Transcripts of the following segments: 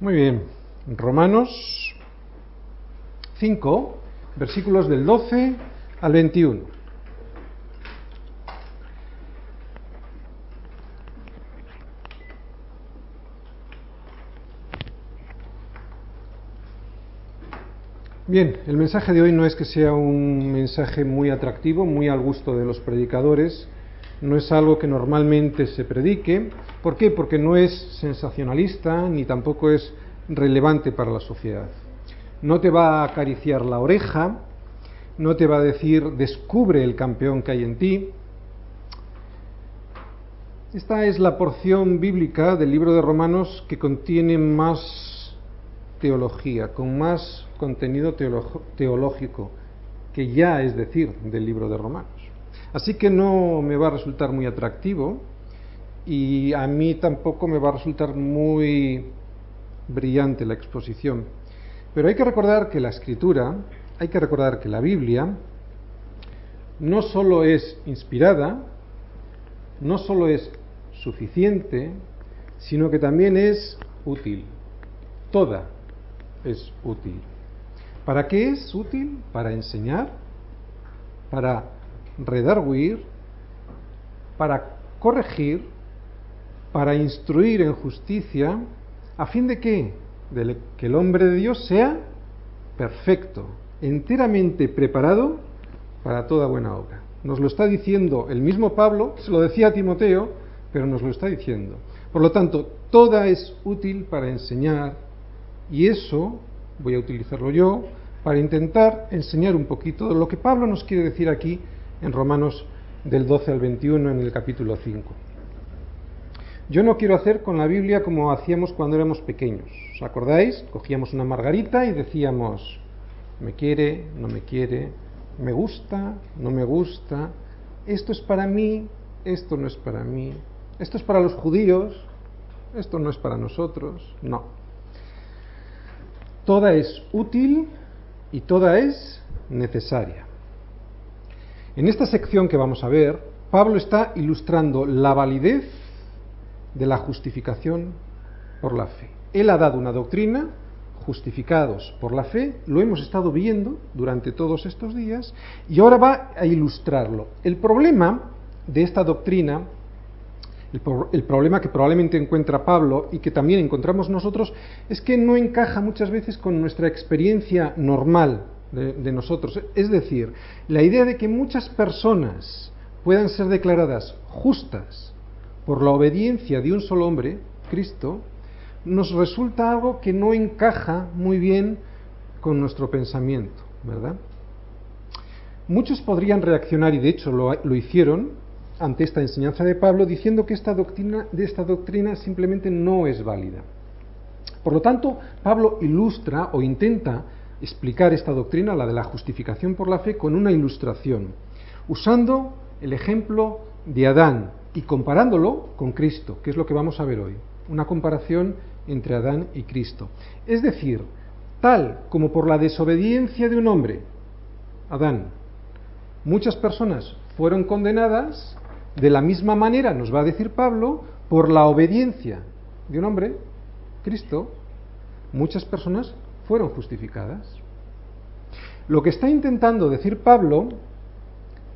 Muy bien, Romanos 5, versículos del 12 al 21. Bien, el mensaje de hoy no es que sea un mensaje muy atractivo, muy al gusto de los predicadores, no es algo que normalmente se predique. ¿Por qué? Porque no es sensacionalista ni tampoco es relevante para la sociedad. No te va a acariciar la oreja, no te va a decir descubre el campeón que hay en ti. Esta es la porción bíblica del libro de Romanos que contiene más teología, con más contenido teológico, que ya es decir del libro de Romanos. Así que no me va a resultar muy atractivo y a mí tampoco me va a resultar muy brillante la exposición. Pero hay que recordar que la escritura, hay que recordar que la Biblia no solo es inspirada, no solo es suficiente, sino que también es útil. Toda es útil. ¿Para qué es útil? Para enseñar, para redarguir, para corregir, para instruir en justicia, a fin de que, que el hombre de Dios sea perfecto, enteramente preparado para toda buena obra. Nos lo está diciendo el mismo Pablo, se lo decía a Timoteo, pero nos lo está diciendo. Por lo tanto, toda es útil para enseñar y eso voy a utilizarlo yo para intentar enseñar un poquito de lo que Pablo nos quiere decir aquí en Romanos del 12 al 21 en el capítulo 5. Yo no quiero hacer con la Biblia como hacíamos cuando éramos pequeños. ¿Os acordáis? Cogíamos una margarita y decíamos, me quiere, no me quiere, me gusta, no me gusta, esto es para mí, esto no es para mí, esto es para los judíos, esto no es para nosotros, no. Toda es útil y toda es necesaria. En esta sección que vamos a ver, Pablo está ilustrando la validez de la justificación por la fe. Él ha dado una doctrina, justificados por la fe, lo hemos estado viendo durante todos estos días, y ahora va a ilustrarlo. El problema de esta doctrina, el, problema que probablemente encuentra Pablo y que también encontramos nosotros, es que no encaja muchas veces con nuestra experiencia normal de, nosotros. Es decir, la idea de que muchas personas puedan ser declaradas justas por la obediencia de un solo hombre, Cristo, nos resulta algo que no encaja muy bien con nuestro pensamiento, ¿verdad? Muchos podrían reaccionar, y de hecho lo, lo hicieron, ante esta enseñanza de Pablo, diciendo que esta doctrina, de esta doctrina simplemente no es válida. Por lo tanto, Pablo ilustra o intenta explicar esta doctrina, la de la justificación por la fe, con una ilustración, usando el ejemplo de Adán y comparándolo con Cristo, que es lo que vamos a ver hoy, una comparación entre Adán y Cristo. Es decir, tal como por la desobediencia de un hombre, Adán, muchas personas fueron condenadas, de la misma manera, nos va a decir Pablo, por la obediencia de un hombre, Cristo, muchas personas fueron justificadas. Lo que está intentando decir Pablo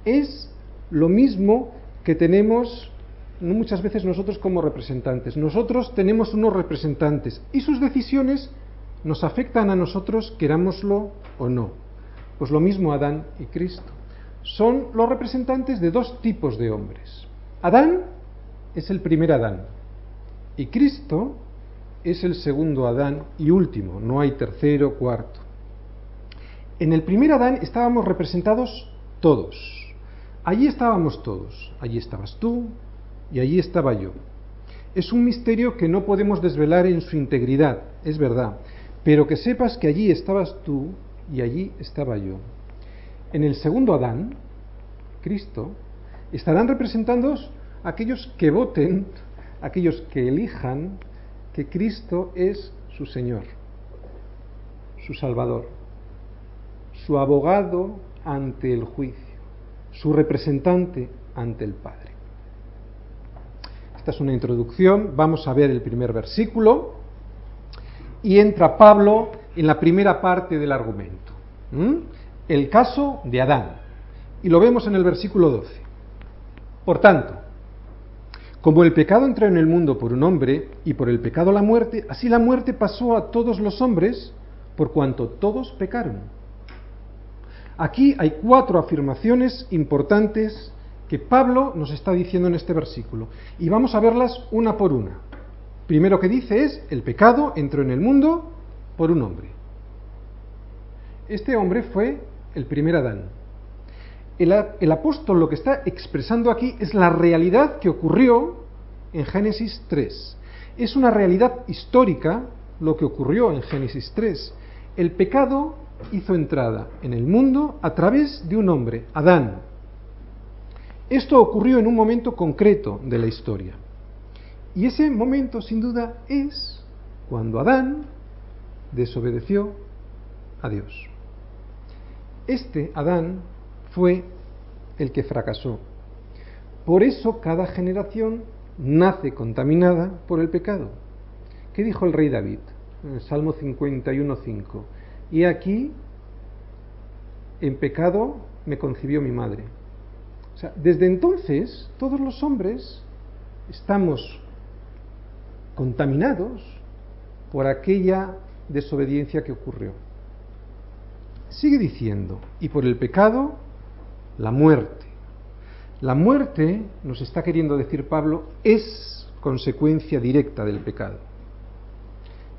es lo mismo que tenemos muchas veces nosotros como representantes. Nosotros tenemos unos representantes y sus decisiones nos afectan a nosotros, querámoslo o no. Pues lo mismo Adán y Cristo. Son los representantes de dos tipos de hombres. Adán es el primer Adán y Cristo es el segundo Adán y último, no hay tercero, cuarto. En el primer Adán estábamos representados todos. Allí estábamos todos. Allí estabas tú y allí estaba yo. Es un misterio que no podemos desvelar en su integridad, es verdad, pero que sepas que allí estabas tú y allí estaba yo. En el segundo Adán, Cristo, estarán representando aquellos que voten, aquellos que elijan que Cristo es su Señor, su Salvador, su abogado ante el juicio, su representante ante el Padre. Esta es una introducción, vamos a ver el primer versículo y entra Pablo en la primera parte del argumento. El caso de Adán. Y lo vemos en el versículo 12. Por tanto, como el pecado entró en el mundo por un hombre y por el pecado la muerte, así la muerte pasó a todos los hombres por cuanto todos pecaron. Aquí hay cuatro afirmaciones importantes que Pablo nos está diciendo en este versículo y vamos a verlas una por una. Primero que dice es, el pecado entró en el mundo por un hombre. Este hombre fue el primer Adán. El, apóstol lo que está expresando aquí es la realidad que ocurrió en Génesis 3. Es una realidad histórica lo que ocurrió en Génesis 3. El pecado hizo entrada en el mundo a través de un hombre, Adán. Esto ocurrió en un momento concreto de la historia. Y ese momento, sin duda, es cuando Adán desobedeció a Dios. Este Adán fue el que fracasó. Por eso cada generación nace contaminada por el pecado. ¿Qué dijo el rey David? En el Salmo 51.5. Y aquí, en pecado me concibió mi madre. O sea, desde entonces, todos los hombres estamos contaminados por aquella desobediencia que ocurrió. Sigue diciendo, y por el pecado, la muerte. La muerte, nos está queriendo decir Pablo, es consecuencia directa del pecado.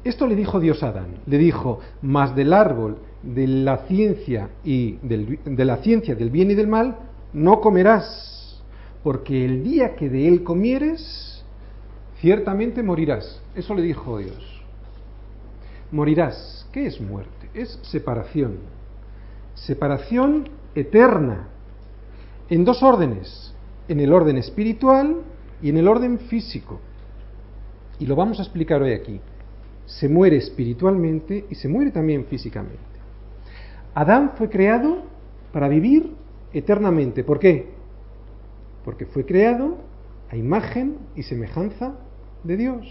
Esto le dijo Dios a Adán, le dijo, más del árbol de la ciencia y del, de la ciencia del bien y del mal no comerás, porque el día que de él comieres, ciertamente morirás. Eso le dijo Dios. Morirás. ¿Qué es muerte? Es separación. Separación eterna en dos órdenes, en el orden espiritual y en el orden físico. Y lo vamos a explicar hoy aquí. Se muere espiritualmente y se muere también físicamente. Adán fue creado para vivir eternamente. ¿Por qué? Porque fue creado a imagen y semejanza de Dios.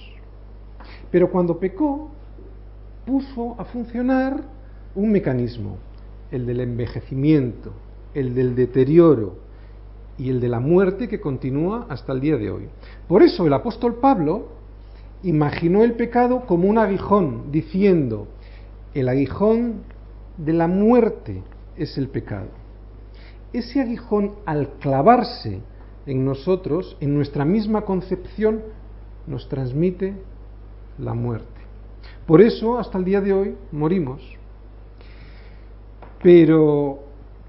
Pero cuando pecó, puso a funcionar un mecanismo, el del envejecimiento, el del deterioro y el de la muerte que continúa hasta el día de hoy. Por eso el apóstol Pablo imaginó el pecado como un aguijón, diciendo, el aguijón de la muerte es el pecado. Ese aguijón al clavarse en nosotros, en nuestra misma concepción, nos transmite la muerte. Por eso, hasta el día de hoy, morimos. Pero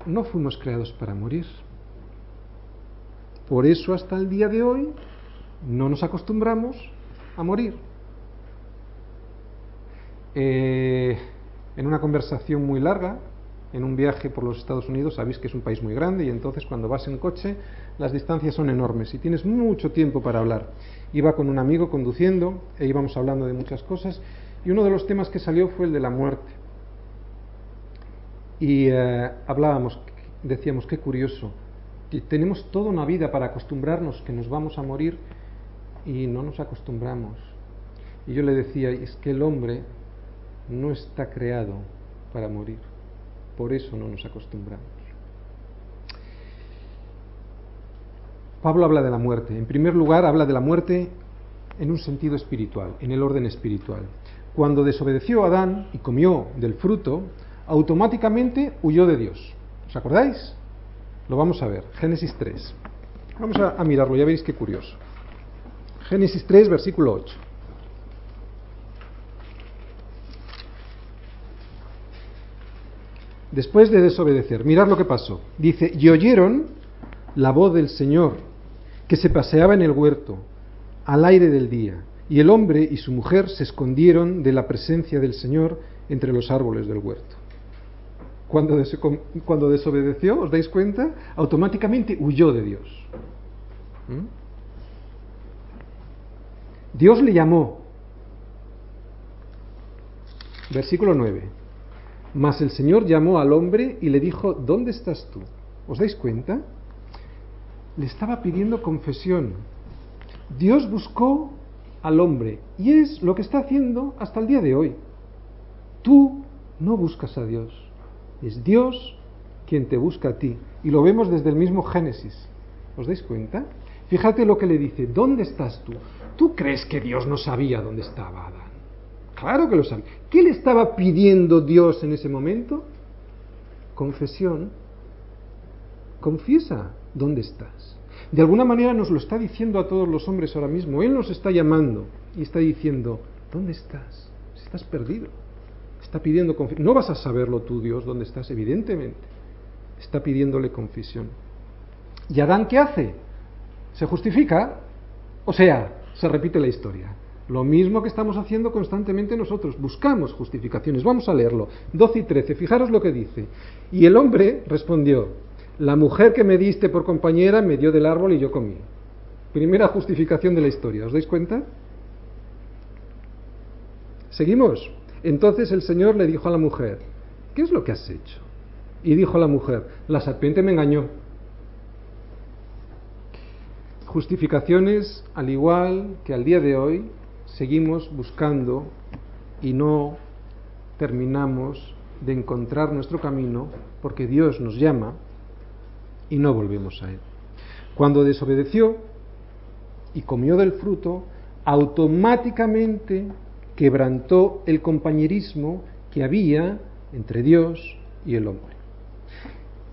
no fuimos creados para morir. Por eso hasta el día de hoy no nos acostumbramos a morir. Eh, en una conversación muy larga, en un viaje por los Estados Unidos, sabéis que es un país muy grande y entonces cuando vas en coche las distancias son enormes y tienes mucho tiempo para hablar. Iba con un amigo conduciendo e íbamos hablando de muchas cosas y uno de los temas que salió fue el de la muerte. Y eh, hablábamos, decíamos, qué curioso, tenemos toda una vida para acostumbrarnos que nos vamos a morir y no nos acostumbramos. Y yo le decía, es que el hombre no está creado para morir, por eso no nos acostumbramos. Pablo habla de la muerte. En primer lugar, habla de la muerte en un sentido espiritual, en el orden espiritual. Cuando desobedeció a Adán y comió del fruto, automáticamente huyó de Dios. ¿Os acordáis? Lo vamos a ver. Génesis 3. Vamos a, mirarlo, ya veréis qué curioso. Génesis 3, versículo 8. Después de desobedecer, mirad lo que pasó. Dice, y oyeron la voz del Señor, que se paseaba en el huerto, al aire del día, y el hombre y su mujer se escondieron de la presencia del Señor entre los árboles del huerto. Cuando, cuando desobedeció, ¿os dais cuenta? Automáticamente huyó de Dios. ¿Mm? Dios le llamó. Versículo 9. Mas el Señor llamó al hombre y le dijo, ¿dónde estás tú? ¿Os dais cuenta? Le estaba pidiendo confesión. Dios buscó al hombre y es lo que está haciendo hasta el día de hoy. Tú no buscas a Dios, es Dios quien te busca a ti. Y lo vemos desde el mismo Génesis. ¿Os dais cuenta? Fíjate lo que le dice, ¿dónde estás tú? ¿Tú crees que Dios no sabía dónde estaba Adán? Claro que lo sabía. ¿Qué le estaba pidiendo Dios en ese momento? Confesión. Confiesa dónde estás. De alguna manera nos lo está diciendo a todos los hombres ahora mismo. Él nos está llamando y está diciendo, ¿dónde estás? Estás perdido. Está pidiendo confesión. No vas a saberlo tú, Dios, dónde estás, evidentemente. Está pidiéndole confesión. ¿Y Adán qué hace? ¿Se justifica? O sea, se repite la historia. Lo mismo que estamos haciendo constantemente nosotros, buscamos justificaciones. Vamos a leerlo. 12 y 13, fijaros lo que dice. Y el hombre respondió, la mujer que me diste por compañera me dio del árbol y yo comí. Primera justificación de la historia, ¿os dais cuenta? Seguimos. Entonces el Señor le dijo a la mujer, ¿qué es lo que has hecho? Y dijo la mujer, la serpiente me engañó. Justificaciones, al igual que al día de hoy, seguimos buscando y no terminamos de encontrar nuestro camino porque Dios nos llama y no volvemos a Él. Cuando desobedeció y comió del fruto, automáticamente quebrantó el compañerismo que había entre Dios y el hombre.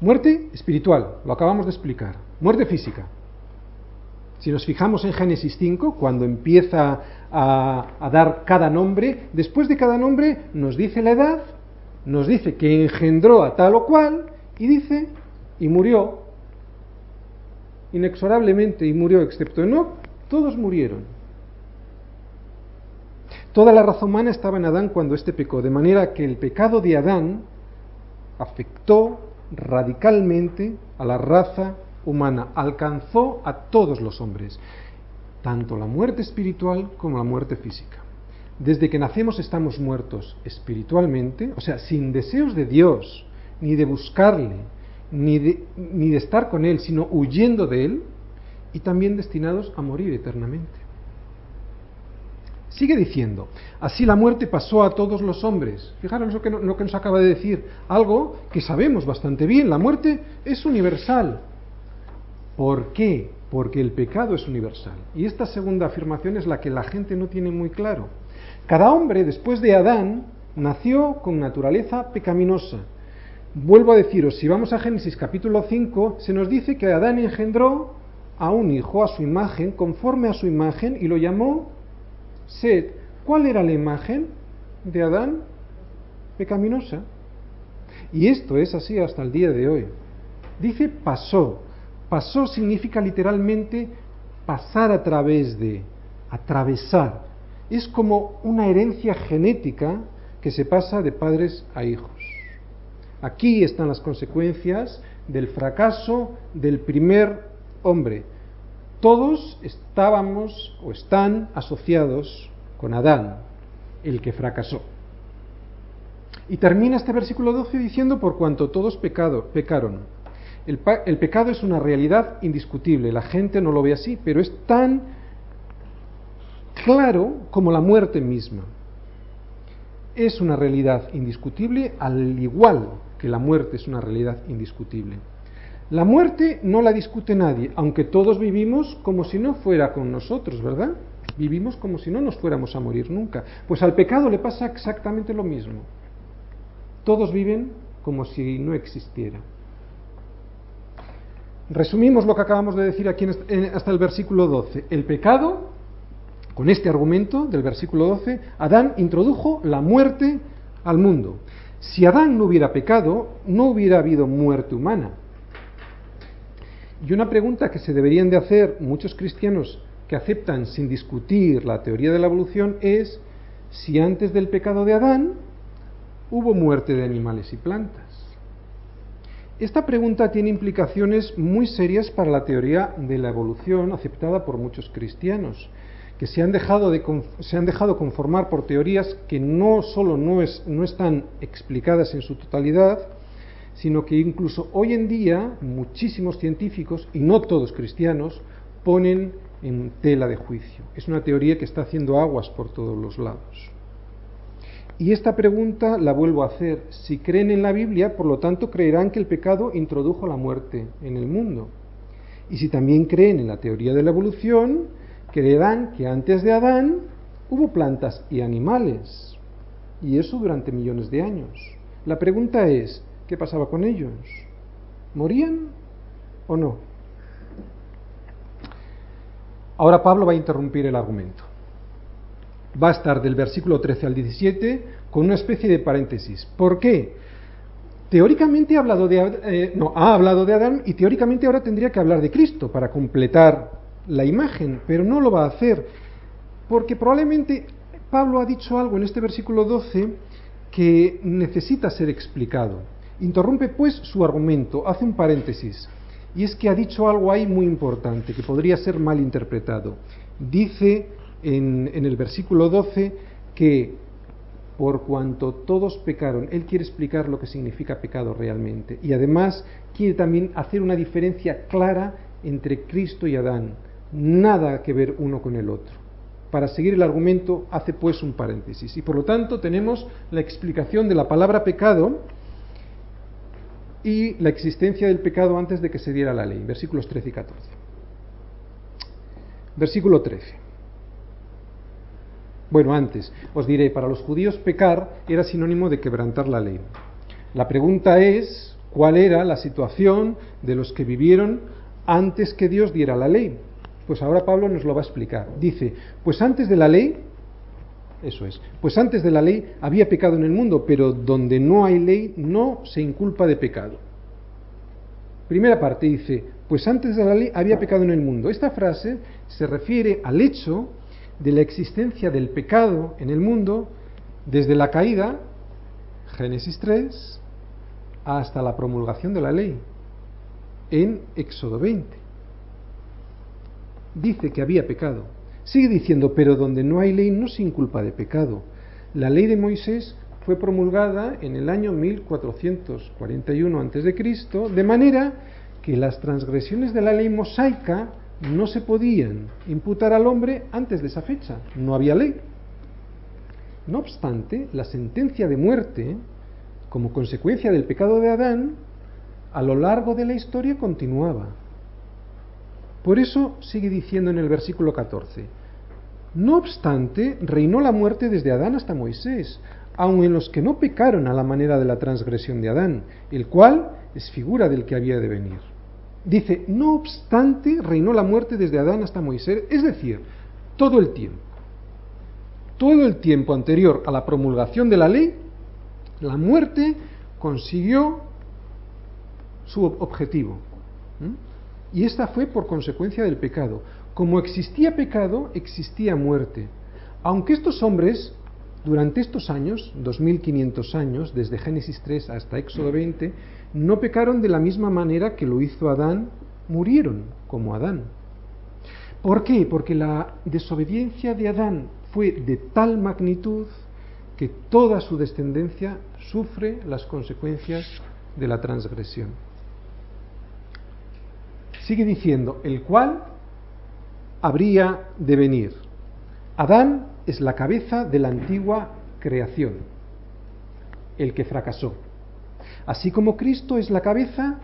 Muerte espiritual, lo acabamos de explicar. Muerte física. Si nos fijamos en Génesis 5, cuando empieza a, dar cada nombre, después de cada nombre nos dice la edad, nos dice que engendró a tal o cual y dice, y murió inexorablemente y murió, excepto Enoch, todos murieron. Toda la raza humana estaba en Adán cuando éste pecó, de manera que el pecado de Adán afectó radicalmente a la raza humana, alcanzó a todos los hombres, tanto la muerte espiritual como la muerte física. Desde que nacemos estamos muertos espiritualmente, o sea, sin deseos de Dios, ni de buscarle, ni de, ni de estar con Él, sino huyendo de Él, y también destinados a morir eternamente. Sigue diciendo, así la muerte pasó a todos los hombres. Fijaros lo que, lo que nos acaba de decir, algo que sabemos bastante bien, la muerte es universal. ¿Por qué? Porque el pecado es universal. Y esta segunda afirmación es la que la gente no tiene muy claro. Cada hombre, después de Adán, nació con naturaleza pecaminosa. Vuelvo a deciros, si vamos a Génesis capítulo 5, se nos dice que Adán engendró a un hijo a su imagen, conforme a su imagen, y lo llamó Sed. ¿Cuál era la imagen de Adán? Pecaminosa. Y esto es así hasta el día de hoy. Dice pasó. Pasó significa literalmente pasar a través de, atravesar. Es como una herencia genética que se pasa de padres a hijos. Aquí están las consecuencias del fracaso del primer hombre. Todos estábamos o están asociados con Adán, el que fracasó. Y termina este versículo 12 diciendo, por cuanto todos pecaron. El, pecado es una realidad indiscutible, la gente no lo ve así, pero es tan claro como la muerte misma. Es una realidad indiscutible al igual que la muerte es una realidad indiscutible. La muerte no la discute nadie, aunque todos vivimos como si no fuera con nosotros, ¿verdad? Vivimos como si no nos fuéramos a morir nunca. Pues al pecado le pasa exactamente lo mismo. Todos viven como si no existiera. Resumimos lo que acabamos de decir aquí hasta el versículo 12. El pecado, con este argumento del versículo 12, Adán introdujo la muerte al mundo. Si Adán no hubiera pecado, no hubiera habido muerte humana. Y una pregunta que se deberían de hacer muchos cristianos que aceptan sin discutir la teoría de la evolución es si antes del pecado de Adán hubo muerte de animales y plantas. Esta pregunta tiene implicaciones muy serias para la teoría de la evolución aceptada por muchos cristianos, que se han dejado, de, se han dejado conformar por teorías que no solo no, es, no están explicadas en su totalidad, sino que incluso hoy en día muchísimos científicos, y no todos cristianos, ponen en tela de juicio. Es una teoría que está haciendo aguas por todos los lados. Y esta pregunta la vuelvo a hacer. Si creen en la Biblia, por lo tanto creerán que el pecado introdujo la muerte en el mundo. Y si también creen en la teoría de la evolución, creerán que antes de Adán hubo plantas y animales. Y eso durante millones de años. La pregunta es, ¿qué pasaba con ellos? ¿Morían o no? Ahora Pablo va a interrumpir el argumento va a estar del versículo 13 al 17 con una especie de paréntesis. ¿Por qué? Teóricamente ha hablado de, eh, no, ha hablado de Adán y teóricamente ahora tendría que hablar de Cristo para completar la imagen, pero no lo va a hacer, porque probablemente Pablo ha dicho algo en este versículo 12 que necesita ser explicado. Interrumpe pues su argumento, hace un paréntesis, y es que ha dicho algo ahí muy importante que podría ser mal interpretado. Dice en, el versículo 12 que por cuanto todos pecaron, él quiere explicar lo que significa pecado realmente y además quiere también hacer una diferencia clara entre Cristo y Adán, nada que ver uno con el otro. Para seguir el argumento hace pues un paréntesis y por lo tanto tenemos la explicación de la palabra pecado y la existencia del pecado antes de que se diera la ley, versículos 13 y 14. Versículo 13. Bueno, antes, os diré, para los judíos pecar era sinónimo de quebrantar la ley. La pregunta es, ¿cuál era la situación de los que vivieron antes que Dios diera la ley? Pues ahora Pablo nos lo va a explicar. Dice, pues antes de la ley, eso es, pues antes de la ley había pecado en el mundo, pero donde no hay ley no se inculpa de pecado. Primera parte dice, pues antes de la ley había pecado en el mundo. Esta frase se refiere al hecho de la existencia del pecado en el mundo desde la caída, Génesis 3, hasta la promulgación de la ley, en Éxodo 20. Dice que había pecado. Sigue diciendo, pero donde no hay ley no se inculpa de pecado. La ley de Moisés fue promulgada en el año 1441 a.C., de manera que las transgresiones de la ley mosaica no se podían imputar al hombre antes de esa fecha, no había ley. No obstante, la sentencia de muerte, como consecuencia del pecado de Adán, a lo largo de la historia continuaba. Por eso sigue diciendo en el versículo 14, no obstante, reinó la muerte desde Adán hasta Moisés, aun en los que no pecaron a la manera de la transgresión de Adán, el cual es figura del que había de venir. Dice, no obstante, reinó la muerte desde Adán hasta Moisés, es decir, todo el tiempo. Todo el tiempo anterior a la promulgación de la ley, la muerte consiguió su objetivo. Y esta fue por consecuencia del pecado. Como existía pecado, existía muerte. Aunque estos hombres, durante estos años, 2500 años, desde Génesis 3 hasta Éxodo 20, no pecaron de la misma manera que lo hizo Adán, murieron como Adán. ¿Por qué? Porque la desobediencia de Adán fue de tal magnitud que toda su descendencia sufre las consecuencias de la transgresión. Sigue diciendo, el cual habría de venir. Adán es la cabeza de la antigua creación, el que fracasó así como Cristo es la cabeza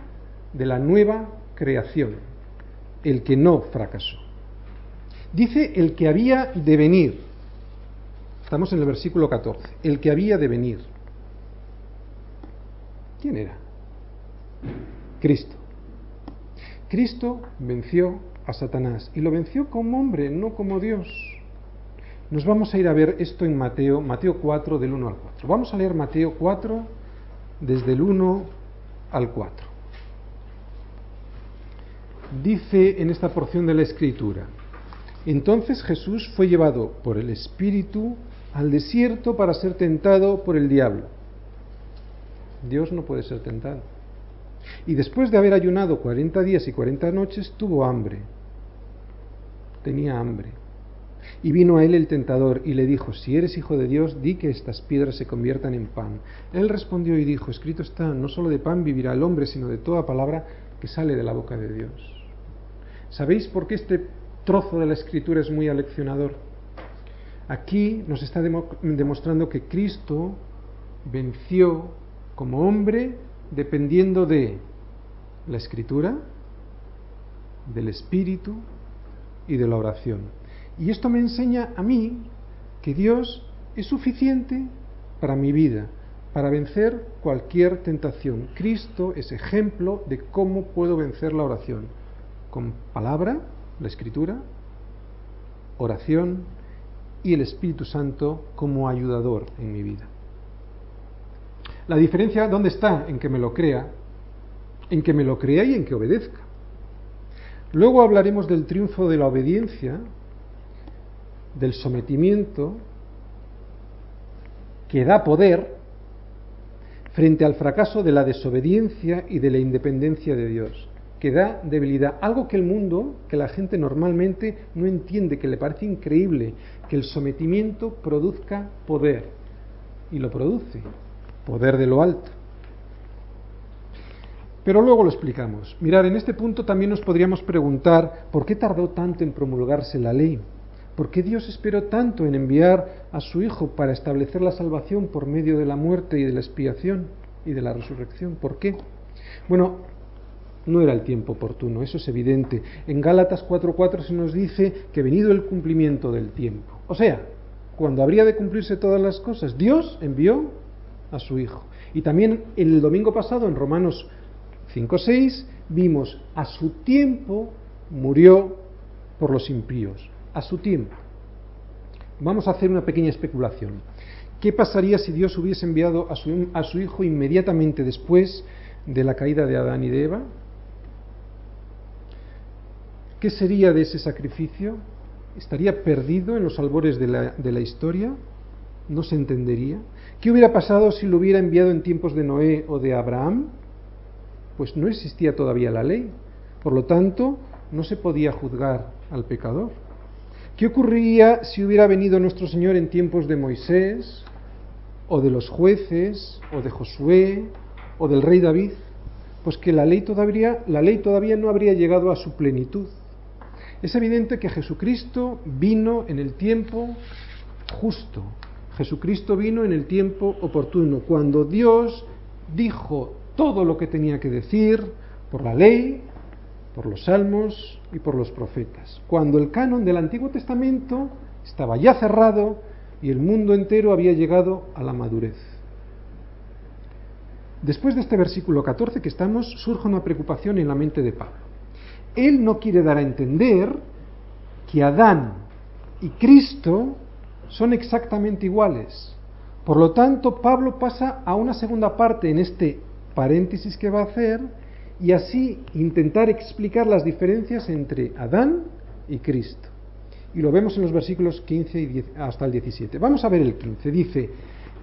de la nueva creación, el que no fracasó. Dice el que había de venir. Estamos en el versículo 14. El que había de venir. ¿Quién era? Cristo. Cristo venció a Satanás y lo venció como hombre, no como Dios. Nos vamos a ir a ver esto en Mateo, Mateo 4 del 1 al 4. Vamos a leer Mateo 4 desde el 1 al 4. Dice en esta porción de la escritura, entonces Jesús fue llevado por el Espíritu al desierto para ser tentado por el diablo. Dios no puede ser tentado. Y después de haber ayunado 40 días y 40 noches, tuvo hambre. Tenía hambre. Y vino a él el tentador y le dijo, si eres hijo de Dios, di que estas piedras se conviertan en pan. Él respondió y dijo, escrito está, no solo de pan vivirá el hombre, sino de toda palabra que sale de la boca de Dios. ¿Sabéis por qué este trozo de la escritura es muy aleccionador? Aquí nos está demostrando que Cristo venció como hombre dependiendo de la escritura, del espíritu y de la oración. Y esto me enseña a mí que Dios es suficiente para mi vida, para vencer cualquier tentación. Cristo es ejemplo de cómo puedo vencer la oración. Con palabra, la escritura, oración y el Espíritu Santo como ayudador en mi vida. La diferencia, ¿dónde está? En que me lo crea, en que me lo crea y en que obedezca. Luego hablaremos del triunfo de la obediencia, del sometimiento, que da poder frente al fracaso de la desobediencia y de la independencia de Dios, que da debilidad, algo que el mundo, que la gente normalmente no entiende, que le parece increíble, que el sometimiento produzca poder, y lo produce, poder de lo alto. Pero luego lo explicamos. Mirar, en este punto también nos podríamos preguntar por qué tardó tanto en promulgarse la ley. ¿Por qué Dios esperó tanto en enviar a su Hijo para establecer la salvación por medio de la muerte y de la expiación y de la resurrección? ¿Por qué? Bueno, no era el tiempo oportuno, eso es evidente. En Gálatas 4:4 se nos dice que venido el cumplimiento del tiempo. O sea, cuando habría de cumplirse todas las cosas, Dios envió a su Hijo. Y también el domingo pasado, en Romanos 5.6, vimos a su tiempo murió por los impíos, a su tiempo. Vamos a hacer una pequeña especulación. ¿Qué pasaría si Dios hubiese enviado a su, a su Hijo inmediatamente después de la caída de Adán y de Eva? ¿Qué sería de ese sacrificio? ¿Estaría perdido en los albores de la, de la historia? ¿No se entendería? ¿Qué hubiera pasado si lo hubiera enviado en tiempos de Noé o de Abraham? Pues no existía todavía la ley. Por lo tanto, no se podía juzgar al pecador. ¿Qué ocurriría si hubiera venido nuestro Señor en tiempos de Moisés, o de los jueces, o de Josué, o del rey David? Pues que la ley todavía, la ley todavía no habría llegado a su plenitud. Es evidente que Jesucristo vino en el tiempo justo, Jesucristo vino en el tiempo oportuno, cuando Dios dijo todo lo que tenía que decir por la ley, por los salmos y por los profetas. Cuando el canon del Antiguo Testamento estaba ya cerrado y el mundo entero había llegado a la madurez. Después de este versículo 14 que estamos, surge una preocupación en la mente de Pablo. Él no quiere dar a entender que Adán y Cristo son exactamente iguales. Por lo tanto, Pablo pasa a una segunda parte en este paréntesis que va a hacer y así intentar explicar las diferencias entre Adán y Cristo. Y lo vemos en los versículos 15 y hasta el 17. Vamos a ver el 15. Dice,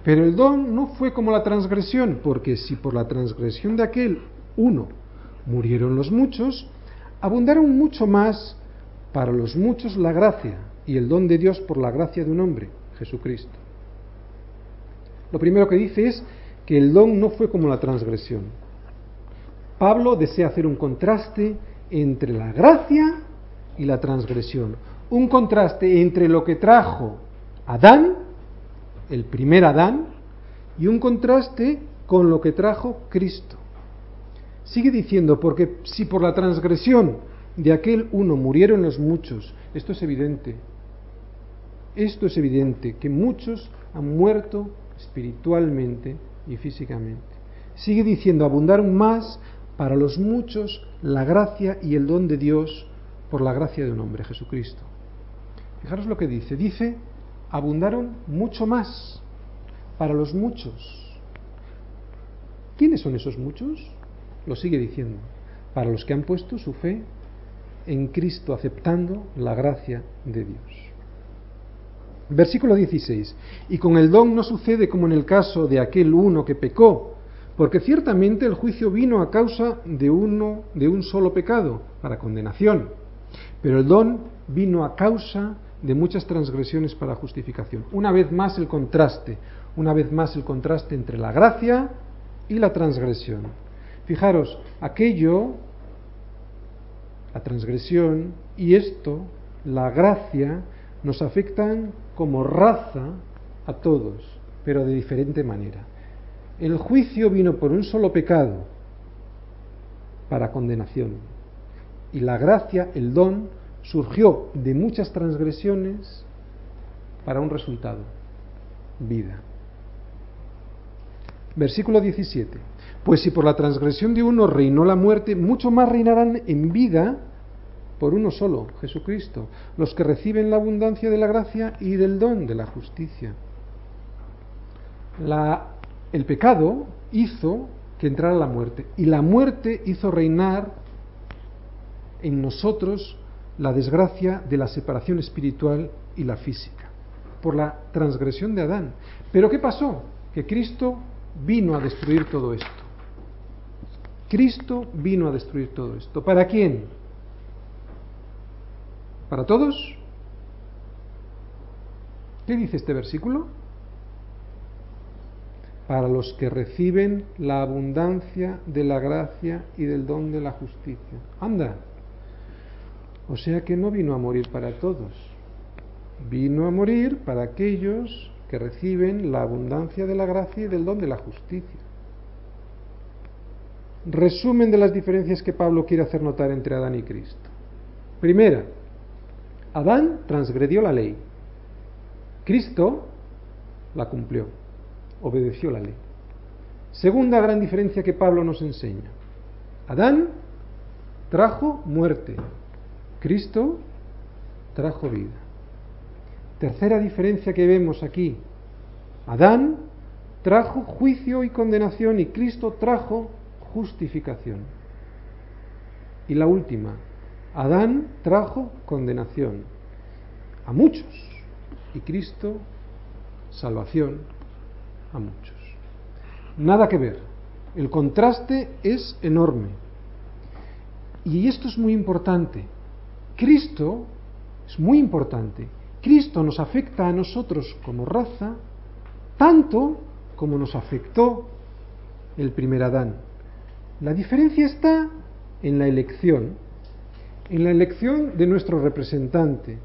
pero el don no fue como la transgresión, porque si por la transgresión de aquel uno murieron los muchos, abundaron mucho más para los muchos la gracia y el don de Dios por la gracia de un hombre, Jesucristo. Lo primero que dice es que el don no fue como la transgresión. Pablo desea hacer un contraste entre la gracia y la transgresión. Un contraste entre lo que trajo Adán, el primer Adán, y un contraste con lo que trajo Cristo. Sigue diciendo, porque si por la transgresión de aquel uno murieron los muchos, esto es evidente, esto es evidente, que muchos han muerto espiritualmente y físicamente. Sigue diciendo, abundaron más para los muchos la gracia y el don de Dios por la gracia de un hombre, Jesucristo. Fijaros lo que dice, dice, abundaron mucho más para los muchos. ¿Quiénes son esos muchos? Lo sigue diciendo, para los que han puesto su fe en Cristo, aceptando la gracia de Dios. Versículo 16. Y con el don no sucede como en el caso de aquel uno que pecó, porque ciertamente el juicio vino a causa de uno de un solo pecado, para condenación, pero el don vino a causa de muchas transgresiones para justificación. Una vez más el contraste, una vez más el contraste entre la gracia y la transgresión. Fijaros, aquello, la transgresión y esto, la gracia, nos afectan como raza a todos, pero de diferente manera. El juicio vino por un solo pecado, para condenación. Y la gracia, el don, surgió de muchas transgresiones para un resultado, vida. Versículo 17. Pues si por la transgresión de uno reinó la muerte, mucho más reinarán en vida por uno solo, Jesucristo, los que reciben la abundancia de la gracia y del don de la justicia. La, el pecado hizo que entrara la muerte y la muerte hizo reinar en nosotros la desgracia de la separación espiritual y la física, por la transgresión de Adán. Pero ¿qué pasó? Que Cristo vino a destruir todo esto. Cristo vino a destruir todo esto. ¿Para quién? ¿Para todos? ¿Qué dice este versículo? Para los que reciben la abundancia de la gracia y del don de la justicia. Anda. O sea que no vino a morir para todos. Vino a morir para aquellos que reciben la abundancia de la gracia y del don de la justicia. Resumen de las diferencias que Pablo quiere hacer notar entre Adán y Cristo. Primera, Adán transgredió la ley. Cristo la cumplió, obedeció la ley. Segunda gran diferencia que Pablo nos enseña. Adán trajo muerte, Cristo trajo vida. Tercera diferencia que vemos aquí. Adán trajo juicio y condenación y Cristo trajo justificación. Y la última, Adán trajo condenación a muchos y Cristo salvación a muchos. Nada que ver. El contraste es enorme. Y esto es muy importante. Cristo es muy importante. Cristo nos afecta a nosotros como raza tanto como nos afectó el primer Adán. La diferencia está en la elección en la elección de nuestro representante,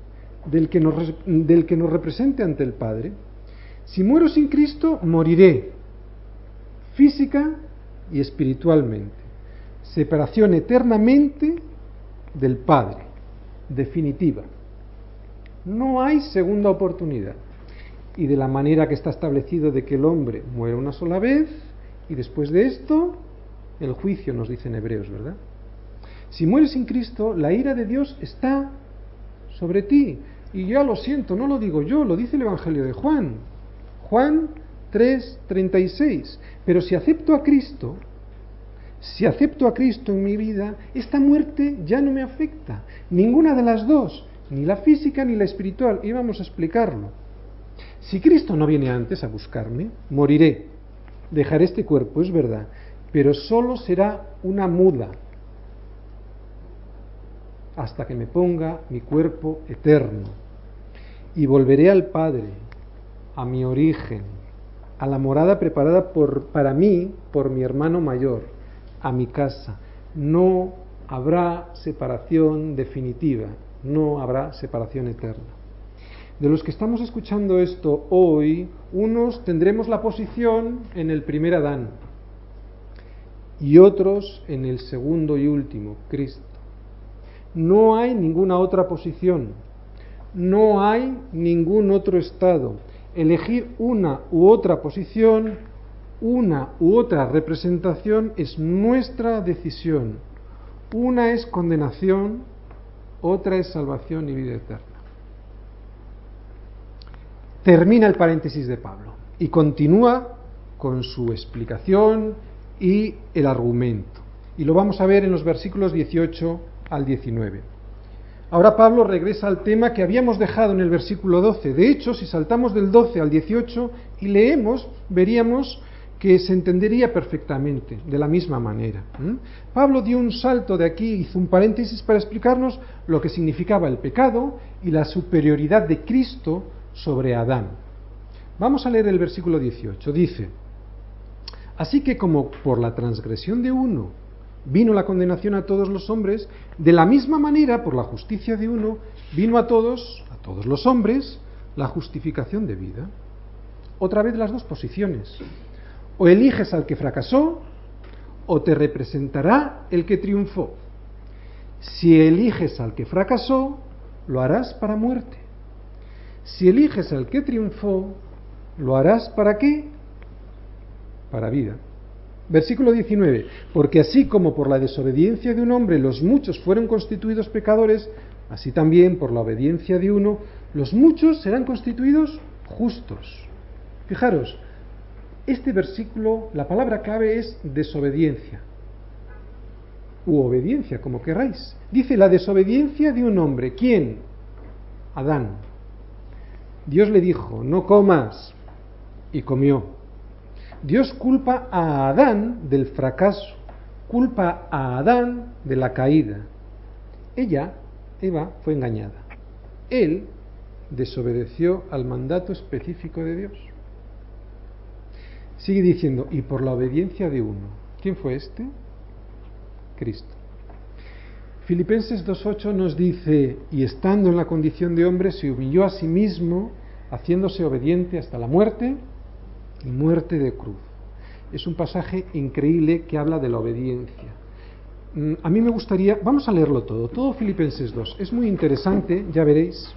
del que, nos, del que nos represente ante el Padre. Si muero sin Cristo, moriré física y espiritualmente. Separación eternamente del Padre, definitiva. No hay segunda oportunidad. Y de la manera que está establecido de que el hombre muere una sola vez y después de esto, el juicio nos dicen hebreos, ¿verdad? Si mueres sin Cristo, la ira de Dios está sobre ti. Y ya lo siento, no lo digo yo, lo dice el Evangelio de Juan. Juan 3:36. Pero si acepto a Cristo, si acepto a Cristo en mi vida, esta muerte ya no me afecta. Ninguna de las dos, ni la física ni la espiritual. Y vamos a explicarlo. Si Cristo no viene antes a buscarme, moriré. Dejaré este cuerpo, es verdad, pero solo será una muda, hasta que me ponga mi cuerpo eterno. Y volveré al Padre, a mi origen, a la morada preparada para mí por mi hermano mayor, a mi casa. No habrá separación definitiva, no habrá separación eterna. De los que estamos escuchando esto hoy, unos tendremos la posición en el primer Adán y otros en el segundo y último, Cristo. No hay ninguna otra posición, no hay ningún otro estado. Elegir una u otra posición, una u otra representación es nuestra decisión. Una es condenación, otra es salvación y vida eterna. Termina el paréntesis de Pablo y continúa con su explicación y el argumento. Y lo vamos a ver en los versículos 18 al 19. Ahora Pablo regresa al tema que habíamos dejado en el versículo 12. De hecho, si saltamos del 12 al 18 y leemos, veríamos que se entendería perfectamente, de la misma manera. Pablo dio un salto de aquí, hizo un paréntesis para explicarnos lo que significaba el pecado y la superioridad de Cristo sobre Adán. Vamos a leer el versículo 18. Dice, Así que como por la transgresión de uno vino la condenación a todos los hombres, de la misma manera, por la justicia de uno, vino a todos, a todos los hombres, la justificación de vida. Otra vez las dos posiciones. O eliges al que fracasó o te representará el que triunfó. Si eliges al que fracasó, lo harás para muerte. Si eliges al que triunfó, lo harás para qué? Para vida. Versículo 19. Porque así como por la desobediencia de un hombre los muchos fueron constituidos pecadores, así también por la obediencia de uno los muchos serán constituidos justos. Fijaros, este versículo, la palabra clave es desobediencia u obediencia, como queráis. Dice la desobediencia de un hombre. ¿Quién? Adán. Dios le dijo, no comas, y comió. Dios culpa a Adán del fracaso, culpa a Adán de la caída. Ella, Eva, fue engañada. Él desobedeció al mandato específico de Dios. Sigue diciendo, y por la obediencia de uno. ¿Quién fue este? Cristo. Filipenses 2.8 nos dice, y estando en la condición de hombre, se humilló a sí mismo, haciéndose obediente hasta la muerte y muerte de cruz. Es un pasaje increíble que habla de la obediencia. Mm, a mí me gustaría, vamos a leerlo todo, todo Filipenses 2. Es muy interesante, ya veréis.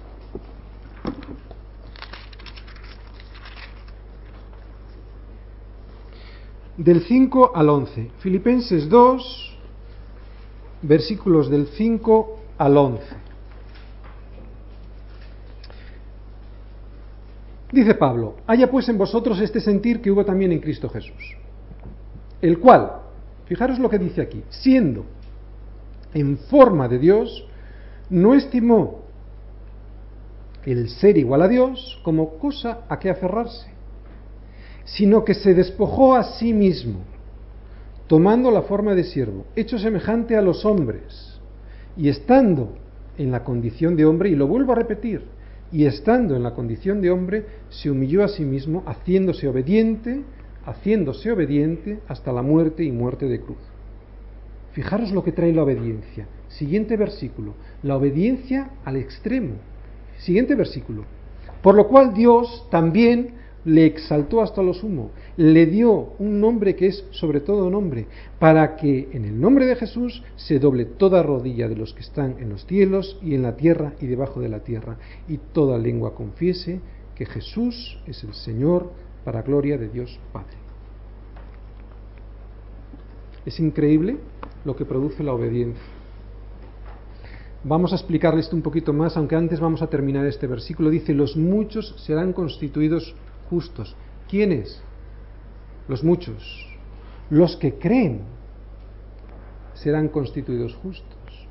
Del 5 al 11. Filipenses 2, versículos del 5 al 11. Dice Pablo, haya pues en vosotros este sentir que hubo también en Cristo Jesús, el cual, fijaros lo que dice aquí, siendo en forma de Dios, no estimó el ser igual a Dios como cosa a que aferrarse, sino que se despojó a sí mismo tomando la forma de siervo, hecho semejante a los hombres, y estando en la condición de hombre, y lo vuelvo a repetir, y estando en la condición de hombre, se humilló a sí mismo, haciéndose obediente, haciéndose obediente hasta la muerte y muerte de cruz. Fijaros lo que trae la obediencia. Siguiente versículo, la obediencia al extremo. Siguiente versículo. Por lo cual Dios también le exaltó hasta lo sumo, le dio un nombre que es sobre todo nombre, para que en el nombre de Jesús se doble toda rodilla de los que están en los cielos y en la tierra y debajo de la tierra, y toda lengua confiese que Jesús es el Señor para gloria de Dios Padre. Es increíble lo que produce la obediencia. Vamos a explicarle esto un poquito más, aunque antes vamos a terminar este versículo. Dice, los muchos serán constituidos justos. ¿Quiénes? Los muchos. Los que creen serán constituidos justos.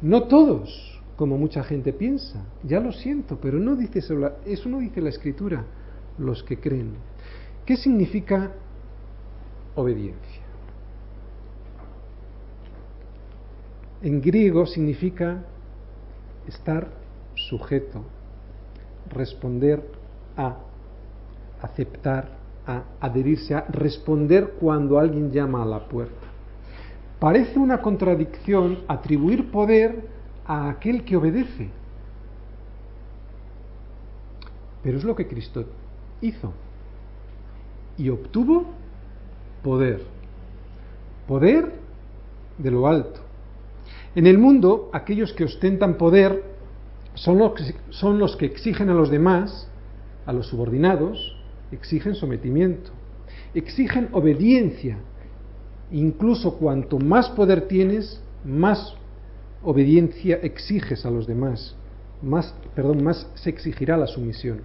No todos, como mucha gente piensa. Ya lo siento, pero eso no dice la escritura. Los que creen. ¿Qué significa obediencia? En griego significa estar sujeto, responder a aceptar, a adherirse, a responder cuando alguien llama a la puerta. Parece una contradicción atribuir poder a aquel que obedece. Pero es lo que Cristo hizo. Y obtuvo poder. Poder de lo alto. En el mundo, aquellos que ostentan poder son los que, son los que exigen a los demás, a los subordinados, exigen sometimiento, exigen obediencia. Incluso cuanto más poder tienes, más obediencia exiges a los demás, más, perdón, más se exigirá la sumisión.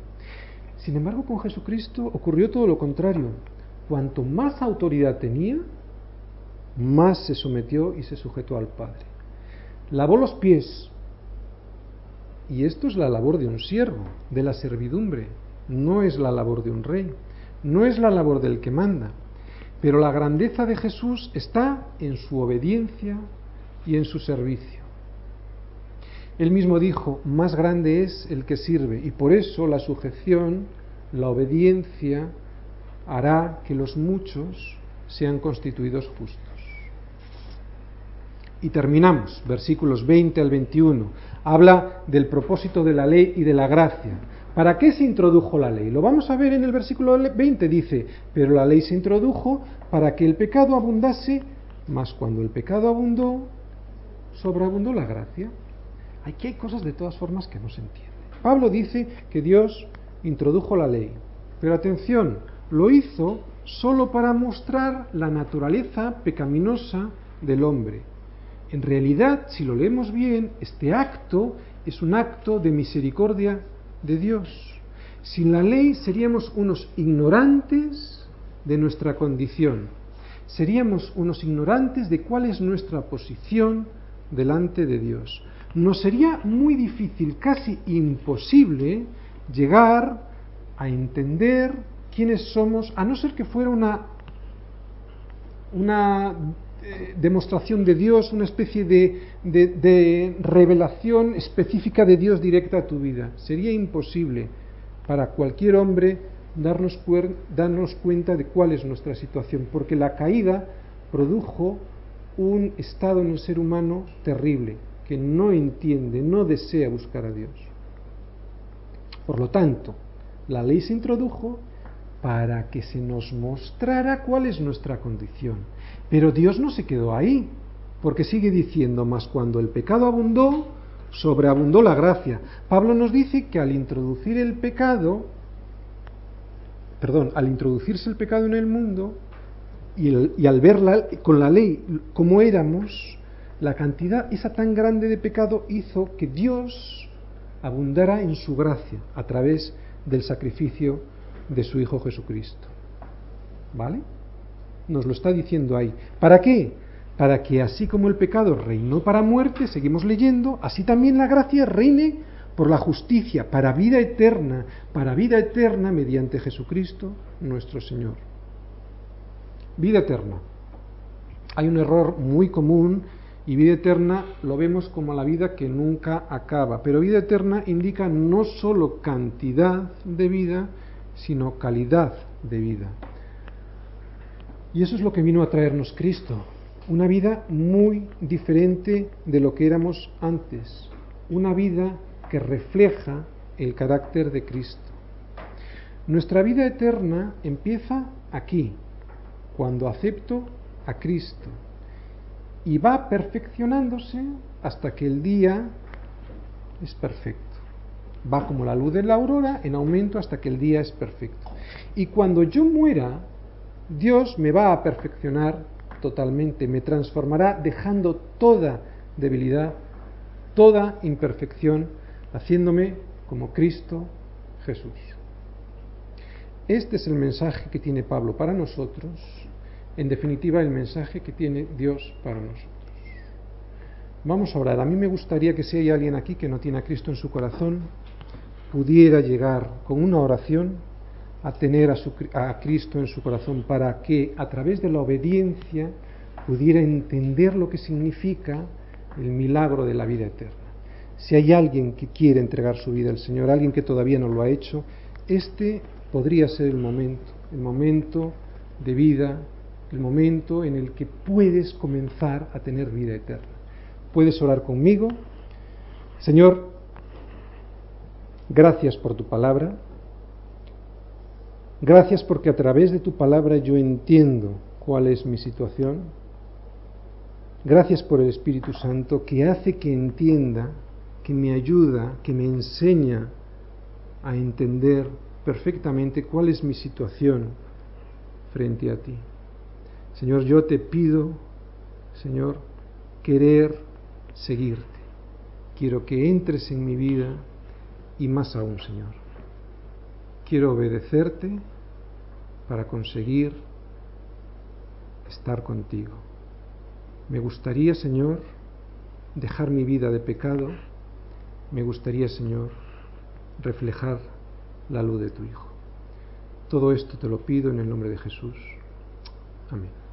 Sin embargo, con Jesucristo ocurrió todo lo contrario. Cuanto más autoridad tenía, más se sometió y se sujetó al Padre. Lavó los pies. Y esto es la labor de un siervo, de la servidumbre, no es la labor de un rey, no es la labor del que manda, pero la grandeza de Jesús está en su obediencia y en su servicio. Él mismo dijo, más grande es el que sirve, y por eso la sujeción, la obediencia, hará que los muchos sean constituidos justos. Y terminamos, versículos 20 al 21. Habla del propósito de la ley y de la gracia ¿Para qué se introdujo la ley? Lo vamos a ver en el versículo 20, dice, pero la ley se introdujo para que el pecado abundase, mas cuando el pecado abundó, sobreabundó la gracia. Aquí hay cosas de todas formas que no se entienden. Pablo dice que Dios introdujo la ley, pero atención, lo hizo solo para mostrar la naturaleza pecaminosa del hombre. En realidad, si lo leemos bien, este acto es un acto de misericordia de Dios. Sin la ley seríamos unos ignorantes de nuestra condición. Seríamos unos ignorantes de cuál es nuestra posición delante de Dios. Nos sería muy difícil, casi imposible, llegar a entender quiénes somos, a no ser que fuera una, una eh, demostración de Dios, una especie de, de, revelación específica de Dios directa a tu vida. Sería imposible para cualquier hombre darnos, darnos cuenta de cuál es nuestra situación, porque la caída produjo un estado en el ser humano terrible, que no entiende, no desea buscar a Dios. Por lo tanto, la ley se introdujo para que se nos mostrara cuál es nuestra condición. Pero Dios no se quedó ahí, porque sigue diciendo, más cuando el pecado abundó, sobreabundó la gracia. Pablo nos dice que al introducir el pecado, perdón, al introducirse el pecado en el mundo y, al verla con la ley como éramos, la cantidad esa tan grande de pecado hizo que Dios abundara en su gracia a través del sacrificio de su Hijo Jesucristo. ¿Vale? Nos lo está diciendo ahí. ¿Para qué? Para que así como el pecado reinó para muerte, seguimos leyendo, así también la gracia reine por la justicia, para vida eterna, para vida eterna mediante Jesucristo nuestro Señor. Vida eterna. Hay un error muy común y vida eterna lo vemos como la vida que nunca acaba, pero vida eterna indica no solo cantidad de vida, sino calidad de vida. Y eso es lo que vino a traernos Cristo, una vida muy diferente de lo que éramos antes, una vida que refleja el carácter de Cristo. Nuestra vida eterna empieza aquí, cuando acepto a Cristo, y va perfeccionándose hasta que el día es perfecto va como la luz de la aurora en aumento hasta que el día es perfecto. Y cuando yo muera, Dios me va a perfeccionar totalmente, me transformará dejando toda debilidad, toda imperfección, haciéndome como Cristo Jesús. Este es el mensaje que tiene Pablo para nosotros, en definitiva el mensaje que tiene Dios para nosotros. Vamos a orar. A mí me gustaría que si hay alguien aquí que no tiene a Cristo en su corazón, pudiera llegar con una oración a tener a, Cristo en su corazón para que a través de la obediencia pudiera entender lo que significa el milagro de la vida eterna. Si hay alguien que quiere entregar su vida al Señor, alguien que todavía no lo ha hecho, este podría ser el momento, el momento de vida, el momento en el que puedes comenzar a tener vida eterna. Puedes orar conmigo. Señor, Gracias por tu palabra. Gracias porque a través de tu palabra yo entiendo cuál es mi situación. Gracias por el Espíritu Santo que hace que entienda, que me ayuda, que me enseña a entender perfectamente cuál es mi situación frente a ti. Señor, yo te pido, Señor, querer seguirte. Quiero que entres en mi vida, y más aún, Señor. Quiero obedecerte para conseguir estar contigo. Me gustaría, Señor, dejar mi vida de pecado. Me gustaría, Señor, reflejar la luz de tu Hijo. Todo esto te lo pido en el nombre de Jesús. Amén.